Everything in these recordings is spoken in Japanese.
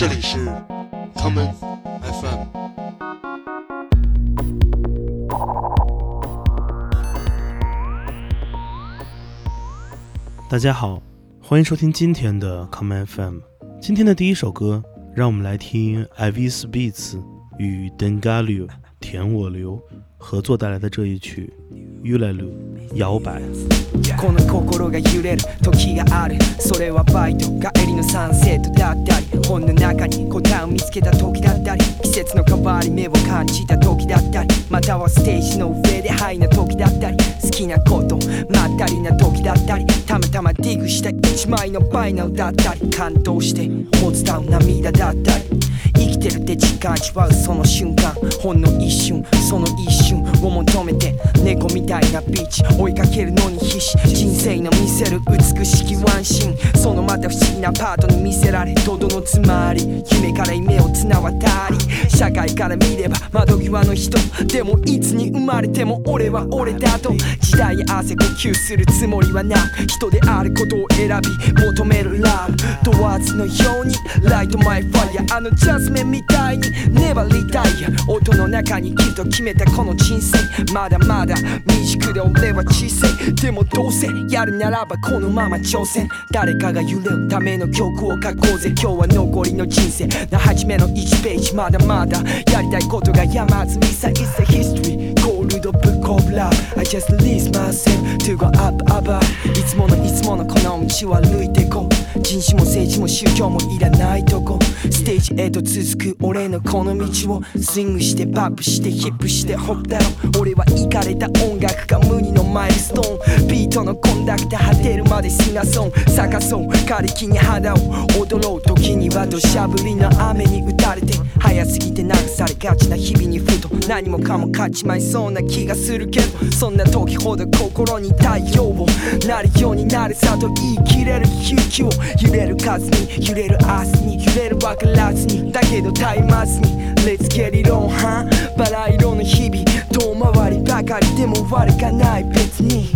这里是 common FM。大家好，欢迎收听今天的 common FM。今天的第一首歌，让我们来听 Ivis Beats 与 Dengalio 田我流合作带来的这一曲《Ulalu》摇摆。この心が揺れる時がある。それはバイト帰りのサンセットだったり。本の中に答えを見つけた時だったり。季節の変わり目を感じた時だったり。またはステージの上でハイな時だったり。好きなことまったりな時だったり。たまたまディグした一枚のバイナルだったり。感動してほつたう涙だったり。生きてるって実感味わうその瞬間ほんの一瞬その一瞬を求めて猫みたいなビーチ追いかけるのに必死人生の見せる美しきワンシーンそのまた不思議なパートに見せられとどのつまり夢から夢を綱渡り社会から見れば窓際の人でもいつに生まれても俺は俺だと時代に合わせ呼吸するつもりはなく人であることを選び求めるラブ問わずのように Light my fire あのジャズマンみたいに粘りたい音の中にきっと決めたこの人生。まだまだ未熟で俺は小さいでもどうせやるならばこのまま挑戦。誰かが揺れるための曲を書こうぜ。今日は残りの人生。な初めの1ページ。まだまだやりたいことが山積みさ It's a history Gold book of love I just release myself to go up up up いつものいつものこの道を歩いてこう。人種も政治も宗教もいらないとこ。ステージへと続く俺のこの道を。スイングしてバップして hip して hop だろ俺はイかれた音楽が無二のマイルストーン。ビートのコンダクター果てるまで sing a song 咲かそう。枯れ木に花を。踊ろう時には土砂降りの雨に打たれて。早すぎて流されがちな日々にふと。何もかも勝ちまいそうな気がするけど。そんな時ほど心に太陽を。なるようになるさと言い切れる勇気を。揺れる数に揺れる明日に揺れる分からずにだけど絶えますに。Let's get it on はバラ色の日々遠回りばかりでも悪かない別に。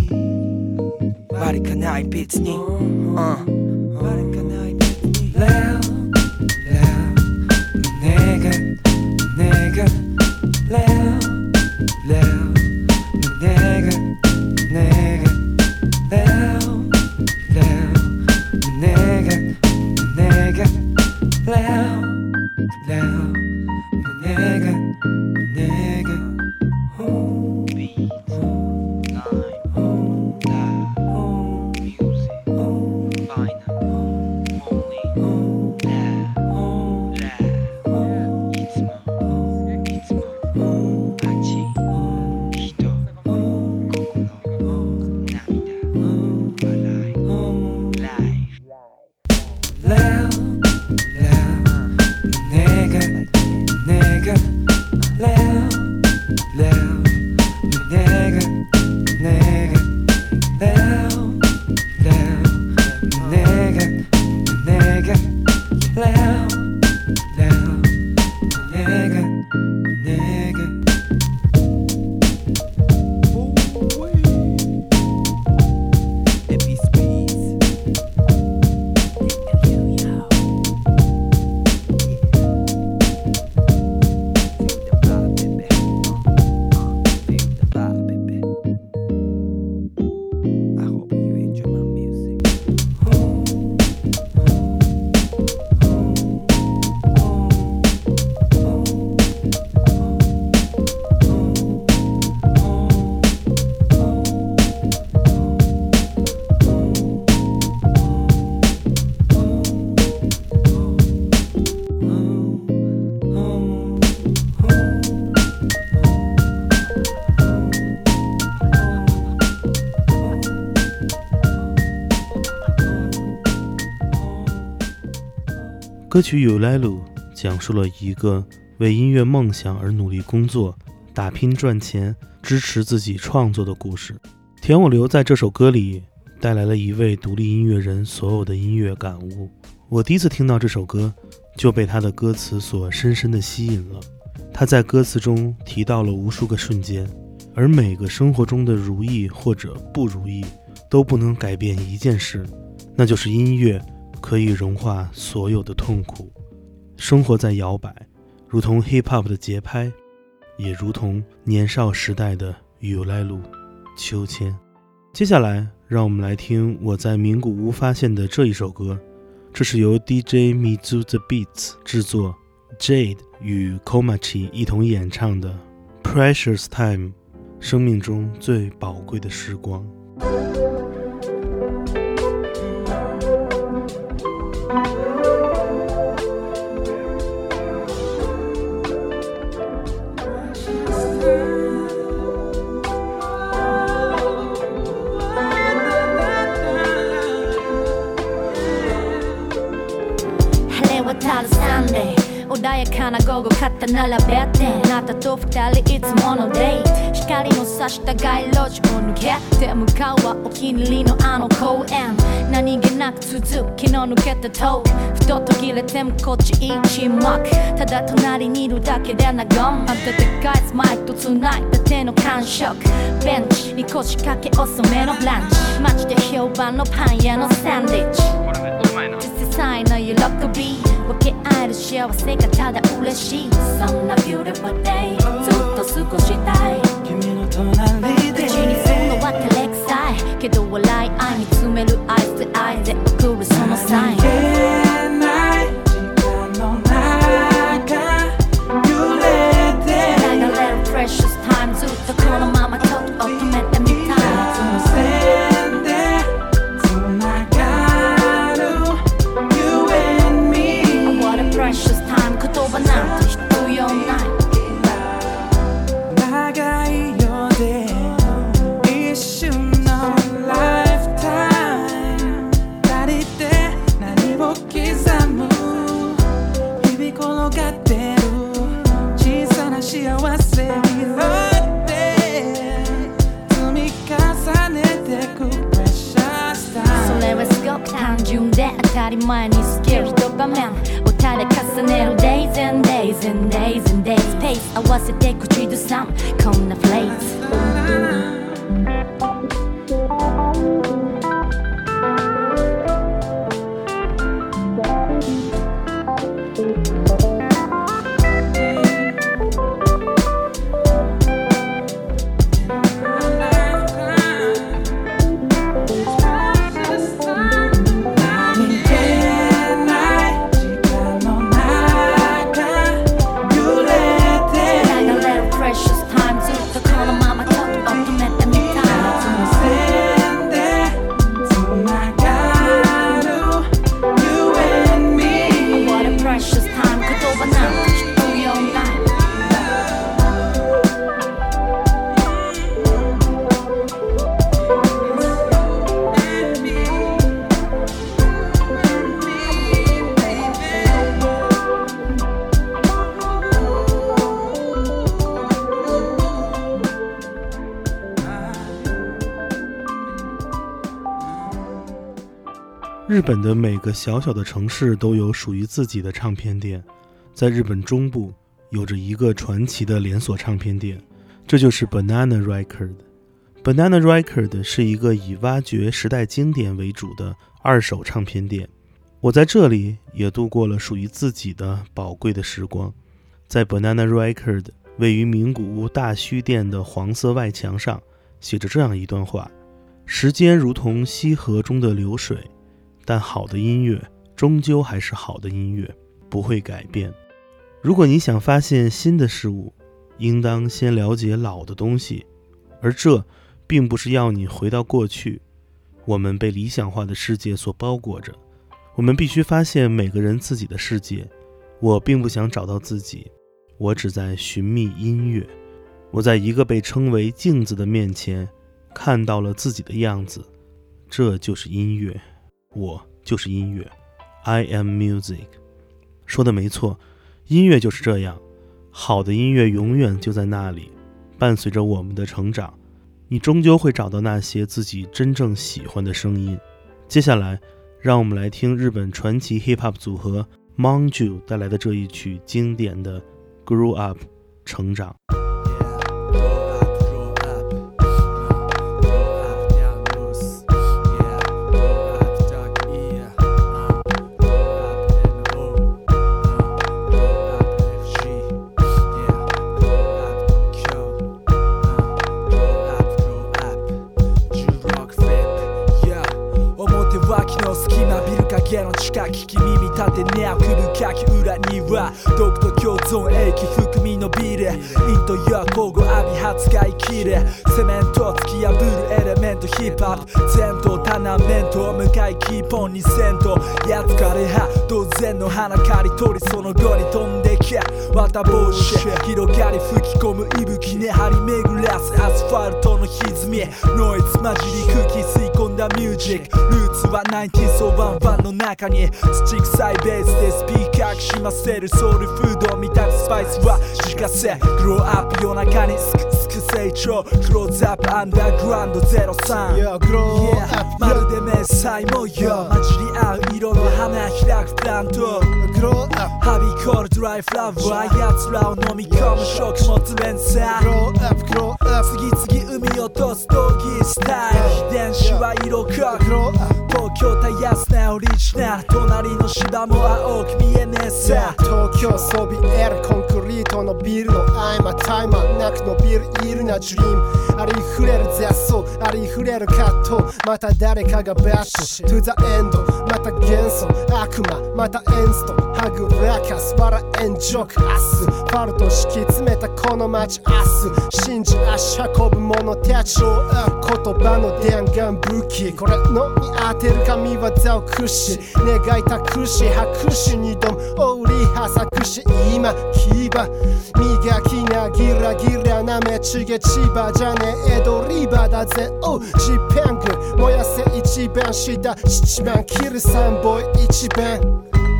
悪かない別に、うん、悪かない別に。歌曲《有来路》讲述了一个为音乐梦想而努力工作、打拼赚钱、支持自己创作的故事。田我流在这首歌里带来了一位独立音乐人所有的音乐感悟。我第一次听到这首歌，就被他的歌词所深深的吸引了。他在歌词中提到了无数个瞬间，而每个生活中的如意或者不如意，都不能改变一件事，那就是音乐可以融化所有的痛苦。生活在摇摆，如同 hip hop 的节拍，也如同年少时代的有来路秋千。接下来，让我们来听我在名古屋发现的这一首歌，这是由 DJ Mizu the Beats 制作，Jade 与 Komachi 一同演唱的《Precious Time》，生命中最宝贵的时光。やかな午後肩並べてあなたと二人いつものデート光の差した街路樹を抜けて向かうはお気に入りのあの公園何気な。く続く昨日抜けたトークふと途切れてもこっちいい沈黙ただ隣にいるだけで和む温かいスマイルと繋いだ手の感触ベンチに腰掛け遅めのランチ街で評判のパン屋のサンドイッチ小さいの喜び分け合える幸せがただ嬉しい。そんな beautiful day ずっと過ごしたい。君の隣で。口にするのは照れくさい。けど笑い合い見つめるアイスアイで送るそのサイン日本的每个小小的城市都有属于自己的唱片店，在日本中部有着一个传奇的连锁唱片店，这就是 Banana Record。Banana Record 是一个以挖掘时代经典为主的二手唱片店。我在这里也度过了属于自己的宝贵的时光。在 Banana Record 位于名古屋大须店的黄色外墙上，写着这样一段话：时间如同溪河中的流水。但好的音乐终究还是好的音乐，不会改变。如果你想发现新的事物，应当先了解老的东西，而这并不是要你回到过去。我们被理想化的世界所包裹着，我们必须发现每个人自己的世界。我并不想找到自己，我只在寻觅音乐。我在一个被称为镜子的面前，看到了自己的样子，这就是音乐。我就是音乐，I am music。说的没错，音乐就是这样。好的音乐永远就在那里，伴随着我们的成长。你终究会找到那些自己真正喜欢的声音。接下来，让我们来听日本传奇 hip hop 组合 Monju 带来的这一曲经典的《Grow Up》，成长。切れセメントを突き破るエレメントヒップアップ前頭タナメントを迎えキーポンにセントやつかれは当然の花刈り取りその後に飛んでけ。綿帽子広がり吹き込む息吹ね張り巡らすアスファルトの歪み。ノイズ混じり空気吸い込んだミュージック。ルーツは90ソワンファンの中に。土臭いベースでスピーカーきしませる。ソウルフードみたいなスパイスは自家製。グローアップ夜中にすくすく成長。クローズアップアンダーグラウンド03 Yeah, Yeah, まるで迷彩模様。混じり合う色の花開くプラント。ビコールドライフラワー奴らを飲み込む食物連鎖。次々生み落とす闘技スタイル。遺伝子は色濃く grow up 東京たやすなオリジナル。隣の芝も青く見えねえさ。東京そびえるコンクリートのビルの合間タイマーなく伸びるイルなドリームありふれる雑草ありふれる葛藤。また誰かがバット To the end また元素悪魔。またエンスト。はぐらかす。笑えんジョーク。アスファルト敷き詰めたこの街。明日信じ足運ぶ者たち言葉の弾丸武器。これのに当てる神業を駆使願いたくし。拍手に挑む。オウリハサクし今牙磨きなギラギラなめちげ千葉じゃねえ江戸リバだぜ。おジペング燃やせ一番下七番キル三ボーイ一番。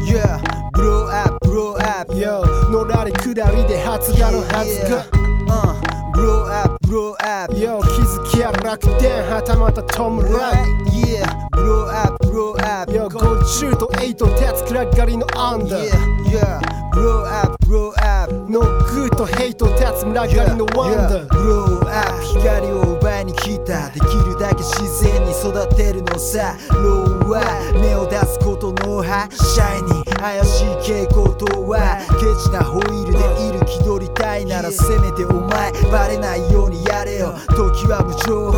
Yeah, blow up, blow up. Yo のらりくだりで発芽のはずが uh, Blow up, blow up. Yo 気づきや楽天はたまたトムライ。Yeah, blow up, blow up Yo 50と8鉄暗がりのアンダー。Yeah, yeah, blow up, blow up. のグーとヘイト鉄村がりのワンダー。Blow up. 光を奪いに来た。できるだけ自然に育てるのさ。ローは目を出すことの葉シャイニー怪しい傾向とはケチなホイールでいる気取りたいならせめてお前バレないようにやれよ。時は無情。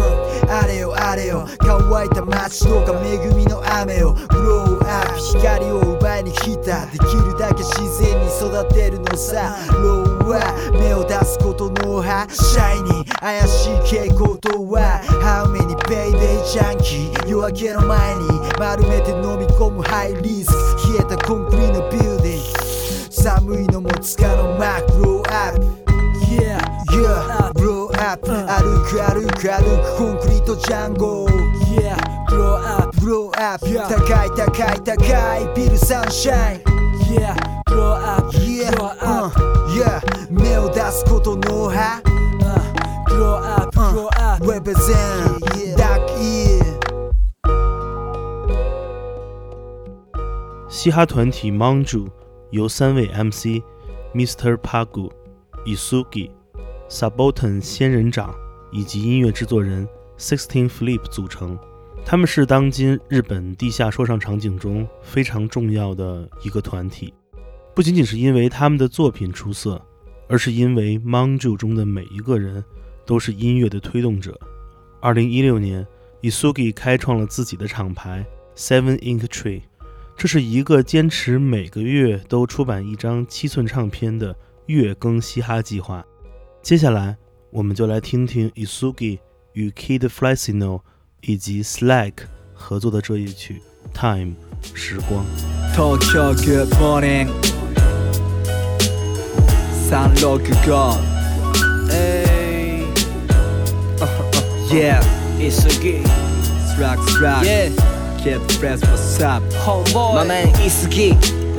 あれよあれよ。乾いた街とか恵みの雨を。ブローアップ光を奪いに来た。できるだけ自然に育てるのさ。ローは目を出すことの葉シャイニー怪しい傾向とは。How many baby ジャンキー。夜明けの前に丸めて飲み込むハイリスク。冷えたコンクリのビルディング。寒いのもつかのマクローアップ。Yeah, yeah, blow up 歩く歩く歩くコンクリートジャンゴ。Yeah, up, blow up 高い高い高いビルサンシャイン Yeah, blow up, yeah, uh, yeah 目を出すことの葉 Blow up, blow up Represent, dark ear 嘻哈团体 Manju 由三位 MC Mr. Pagu、Isugi、Sabotan 仙人掌以及音乐制作人 Sixteen Flip 组成。 他们是当今日本地下说唱场景中非常重要的一个团体，不仅仅是因为他们的作品出色，而是因为 Manju 中的每一个人都是音乐的推动者。二零一六年，Isugi 开创了自己的厂牌 Seven Ink Tree。这是一个坚持每个月都出版一张七寸唱片的月更嘻哈计划。接下来，我们就来听听 Isugi 与 Kid Flasino 以及 Slack 合作的这一曲《Time》时光。Tokyo Good Morning 365 Hey Yeah It's a gig Struck struck Yeah. Kid Fresh what's up Homeboy. My man Isugi.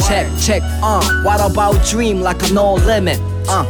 Check, check, uh. What about dream like a no limit? Uh.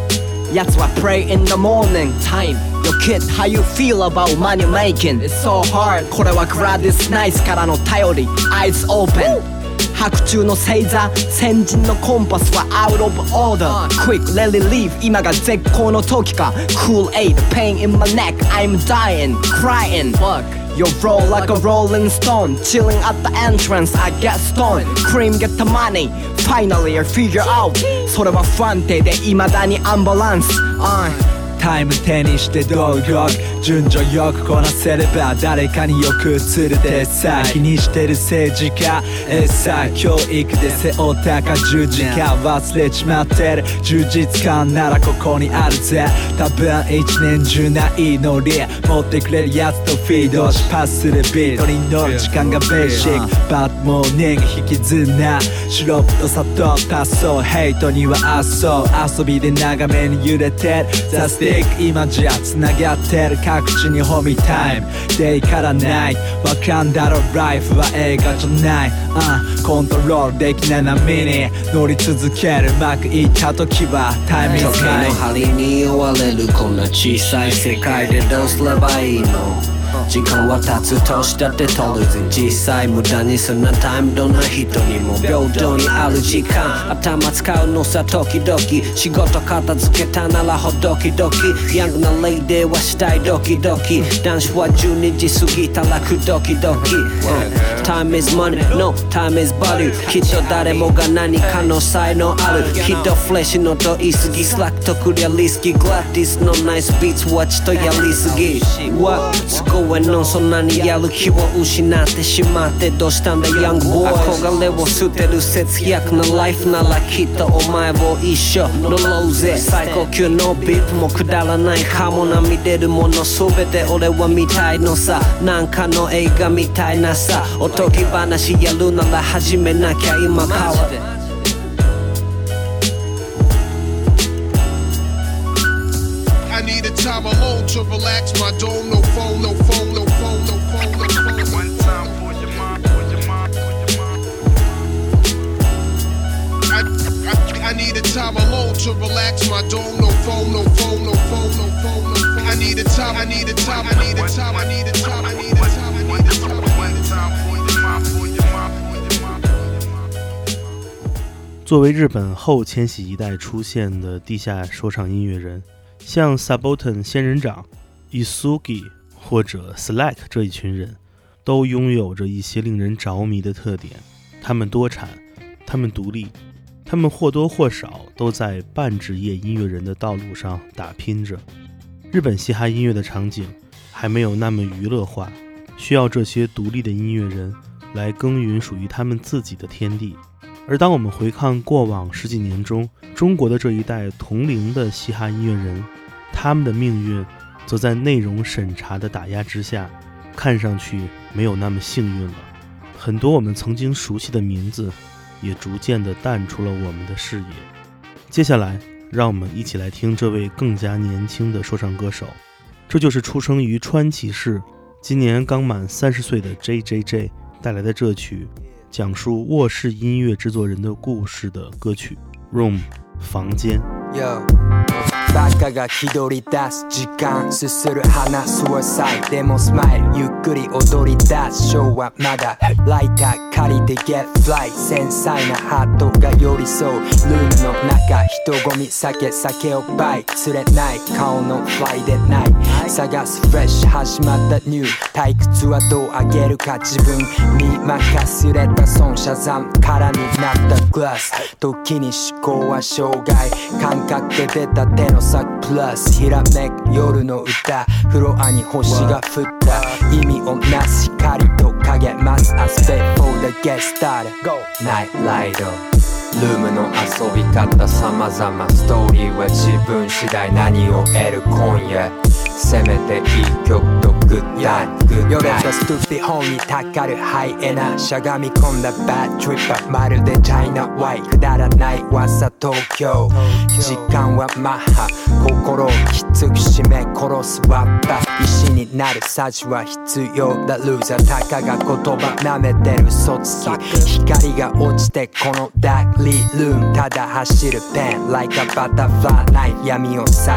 That's why pray in the morning time. Yo kid, how you feel about money making? It's so hard. これはグラディスナイスからの頼り。Eyes open. 白昼の星座先人のコンパスは out of order Quick let it leave 今が絶好の時か Cool aid pain in my neck I'm dying crying Fuck You roll like a rolling stone Chilling at the entrance I get stoned Cream get the money Finally I figure out それは不安定で未だにアンバランス、uh. タイム手にして道具順序よくこなせれば誰かによく映るでさ気にしてる政治家えさ教育で背負ったか十字架忘れちまってる。充実感ならここにあるぜ。多分一年中ないノリ持ってくれるやつとフィードしパスするビートに乗る時間がベーシック。バッドモーニング引きずんな。シロップと砂糖足そうヘイトにはあっそう。遊びで長めに揺れてる。ザスティック今じゃ繋がってる各地にホミタイムデイからナイトわかんだろライフは映画じゃない、uh、コントロールできない波に乗り続ける。うまくいった時はタイミング時計の針に追われる。こんな小さい世界でどうすればいいの。時間は経つ年だって取る。ぜ実際無駄にすんなタイムどんな人にも平等にある時間。頭使うのさ時々仕事片付けたならほどきどきヤングなレイデーはしたいドキドキ。男子は12時過ぎたらくドキドキ、Time is money, no time is body きっと誰もが何かの才能あるきっとフレッシュのと言い過ぎスラックとクリアリスキーグラティスのナイスビーツはちとやりすぎ What's going on そんなにやる気を失ってしまってどうしたんだヤングボーイ憧れを捨てる節約なライフならきっとお前も一緒乗ろうぜ最高級のビップもくだらないかもな見れるもの全て俺は見たいのさなんかの映画みたいなさとぎ話やるなら始めなきゃ今からで I 作为日本后千禧一代出现的地下说唱音乐人，像 Sabotan 仙人掌、Isugi 或者 Slack 这一群人，都拥有着一些令人着迷的特点。他们多产，他们独立，他们或多或少都在半职业音乐人的道路上打拼着。日本嘻哈音乐的场景还没有那么娱乐化，需要这些独立的音乐人来耕耘属于他们自己的天地。而当我们回看过往十几年中中国的这一代同龄的嘻哈音乐人，他们的命运则在内容审查的打压之下，看上去没有那么幸运了。很多我们曾经熟悉的名字，也逐渐地淡出了我们的视野。接下来，让我们一起来听这位更加年轻的说唱歌手，这就是出生于川崎市，今年刚满三十岁的 J.J.J 带来的这曲。讲述卧室音乐制作人的故事的歌曲《Room》房间。 Yo バカが気取り出す時間すする花スワサイでもスマイルゆっくり踊り出す昭和まだライター 借りて Get Fly 繊細なハートが寄り添うルームの中人混み酒酒を倍釣れない顔のフライでない。探すフレッシュ始まったニュー退屈はどう上げるか自分に任せれた損シャザン空になったグラス。時に思考は障害感覚で出た手の先プラスひらめく夜の歌フロアに星が降った。意味をなす光と影ます I stay for the get started. Night Light ルームの遊び方様々。ストーリーは自分次第。何を得る今夜。せめていい曲とグッダイ夜とストゥピ本にたかるハイエナ。しゃがみ込んだバットリッパーまるでチャイナワイくだらない噂。東京。時間はマッハ。心をきつく締め殺すワッパ石になるサジは必要だ。ルーザーたかが言葉舐めてる嘘つき光が落ちてこのダークリルームただ走るペン。Like a butterfly ない闇を裂く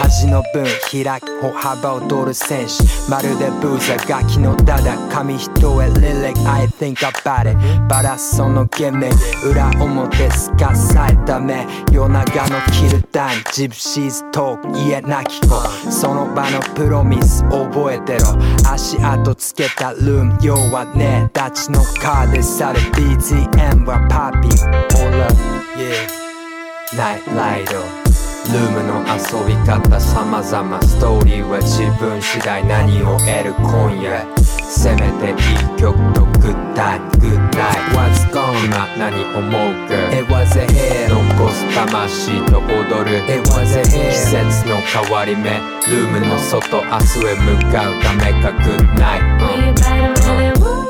端の分開く歩幅を取る戦士。まるでブーザーガキのダダ紙一重。リリック I think about it バラそのゲメ裏表すかさえため。夜長のキルタイムジプシーズトーク家なき子その場のプロミス覚えてろ。足跡つけたルーム。要はね立ちのカーで去る BGM はパピ。ー All up yeah ナイト。ライドルームの遊び方。様々。ストーリーは自分次第。何を得る今夜。せめていい曲とグッタイグッナイ What's gone 今何思う girl It was a hit 残す魂と踊る It was a hit 季節の変わり目ルームの外明日へ向かうためかグッナイ We a minute room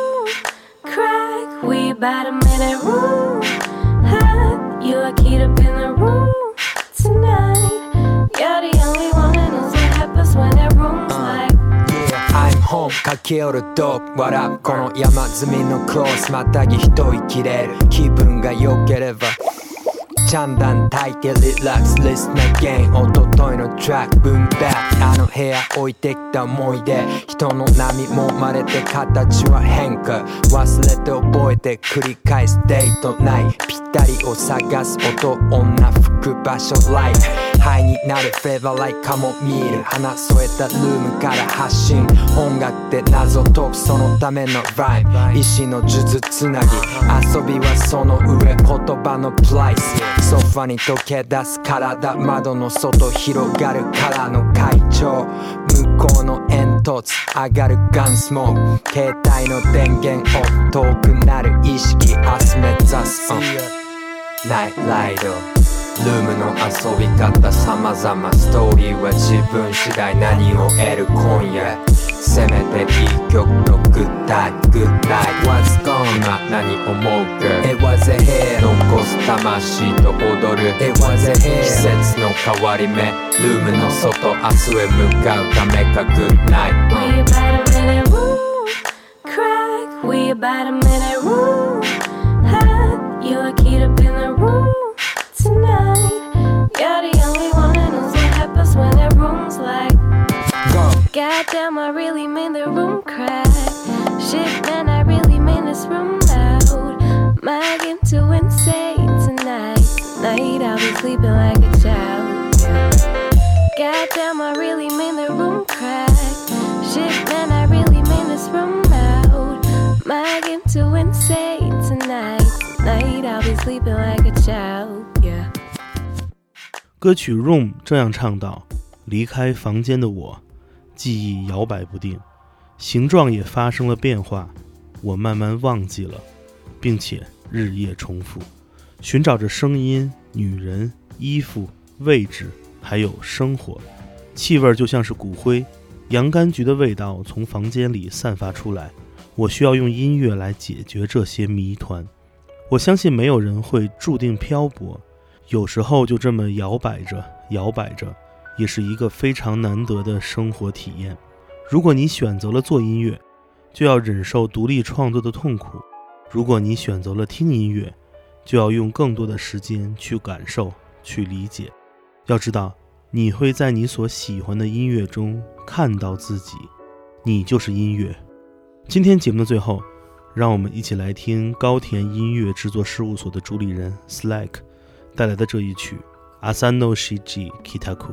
crack. We a minute room hot. You are keyed up in the room tonight. You're the only one I'm home 駆け寄るドッグ笑う。この山積みのクロスまたぎ一息れる。気分が良ければ。チャンダン炊いてリラックスリスなゲインおとといのトラック分バッ。クあの部屋置いてきた思い出人の波も生まれて形は変化。忘れて覚えて繰り返すデートない。ぴったりを探す音女服場所ライフハイになる。フェーバーライカモミール花添えたルームから発信。音楽で謎解くそのためのライブ石の数珠つなぎ。遊びはその上言葉のプライス。ソファに溶け出す体窓の外広がるからの会長。向こうの煙突上がるガンスモーク。携帯の電源オフ。遠くなる意識。明日目指す、うんナイトライドルームの遊び方様々ストーリーは自分次第何を得る今夜せめていい曲とグッダイグッナイ What's gone 今何思う girl It was a hit 残す魂と踊る It was a hit 季節の変わり目ルームの外明日へ向かうためかグッナイ We about a minute room crack. We about a minute room hot. You're a keyed up in Go Goddamn, I really mean the room crack. Shit, man, I really mean this room loud. Might get too insane tonight. Tonight I'll be sleeping like a child. Goddamn, I really mean the room crack. Shit, man, I really mean this room loud. Might get too insane tonight. Tonight I'll be sleeping like a child. Yeah. 歌曲《Room》这样唱道：“离开房间的我， 记忆摇摆不定，形状也发生了变化。我慢慢忘记了，并且日夜重复，寻找着声音、女人、衣服、位置，还有生活。气味就像是骨灰，洋甘菊的味道从房间里散发出来。我需要用音乐来解决这些谜团。我相信没有人会注定漂泊。”有时候就这么摇摆着，摇摆着，也是一个非常难得的生活体验。如果你选择了做音乐，就要忍受独立创作的痛苦；如果你选择了听音乐，就要用更多的时间去感受、去理解。要知道，你会在你所喜欢的音乐中看到自己，你就是音乐。今天节目的最后，让我们一起来听高田音乐制作事务所的主理人 Slack。带来的这一曲《Asano Shiji Kitaku》，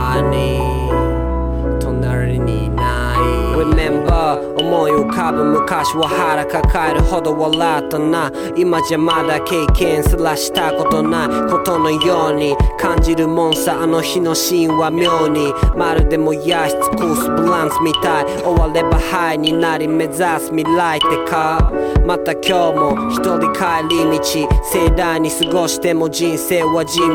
night honey 隣にいない Remember 思い浮かぶ昔は腹抱えるほど笑ったな。今じゃまだ経験すらしたことないことのように感じるもんさあの日のシーンは妙に。まるでもやし尽くすブランスみたい。終わればハイになり目指す未来ってか。また今日も一人帰り道盛大に過ごしても人生は地道。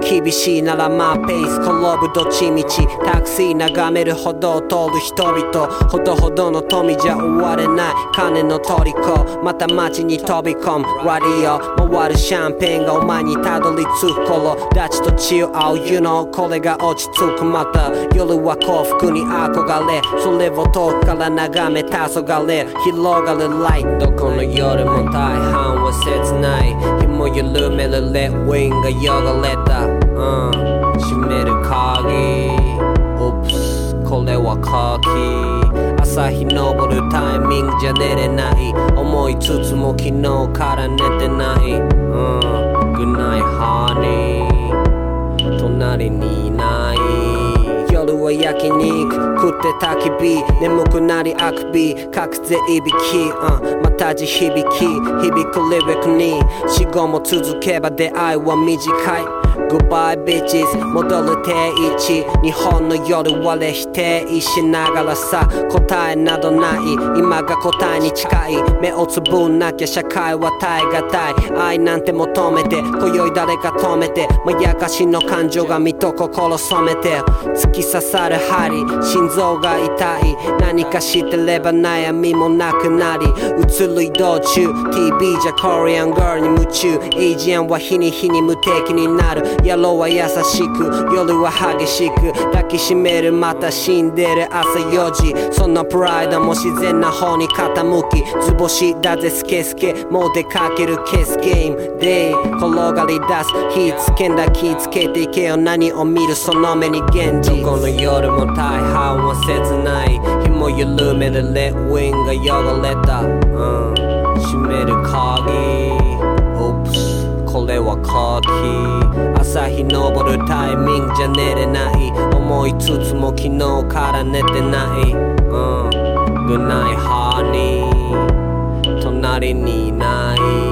厳しいならまあペース転ぶどっちみち。タクシー眺める歩道を通る人々。ほどほどの富じゃ終われない金の虜。また街に飛び込む。ラディオ回るシャンペーンがお前にたどり着く頃。ダチと血を合う。You know これが落ち着く。また夜は幸福に憧れ。それを遠くから眺め黄昏れ。広がるライト。どこの夜も大半は切ない。紐緩めるレッウィンが汚れた、うん、閉めめる鍵。Oops これは鍵。朝日昇るタイミングじゃ寝れない。思いつつも昨日から寝てない。うん。Good night honey. 隣にいない。夜は焼肉食って焚き火。眠くなりあくび隠せいびき、うん、また地響き。響くリリックに。死後も続けば出会いは短い。Goodbye bitches. 戻る定位置。日本の夜はれ否定しながらさ。答えなどない。今が答えに近い。目をつぶんなきゃ社会は耐え難い。愛なんて求めて今宵誰か止めて。まやかしの感情が身と心染めて。突き刺さる針心臓が痛い。何かしてれば悩みもなくなり。移る移動中。TV じゃコリアンガールに夢中。エイジアンは日に日に無敵になる。野郎は優しく夜は激しく抱きしめるまた死んでる。朝4時そのプライドも自然な方に傾き図星だぜスケスケもう出かけるケースゲーム。で転がり出す火つけんだ気つけていけよ。何を見るその目に現実。この夜も大半は切ない。日も緩める。レッウィンが汚れた、うん、閉める鍵。Oops これは鍵。朝日昇るタイミングじゃ寝れない。思いつつも昨日から寝てない、うん、Good night honey 隣にいない。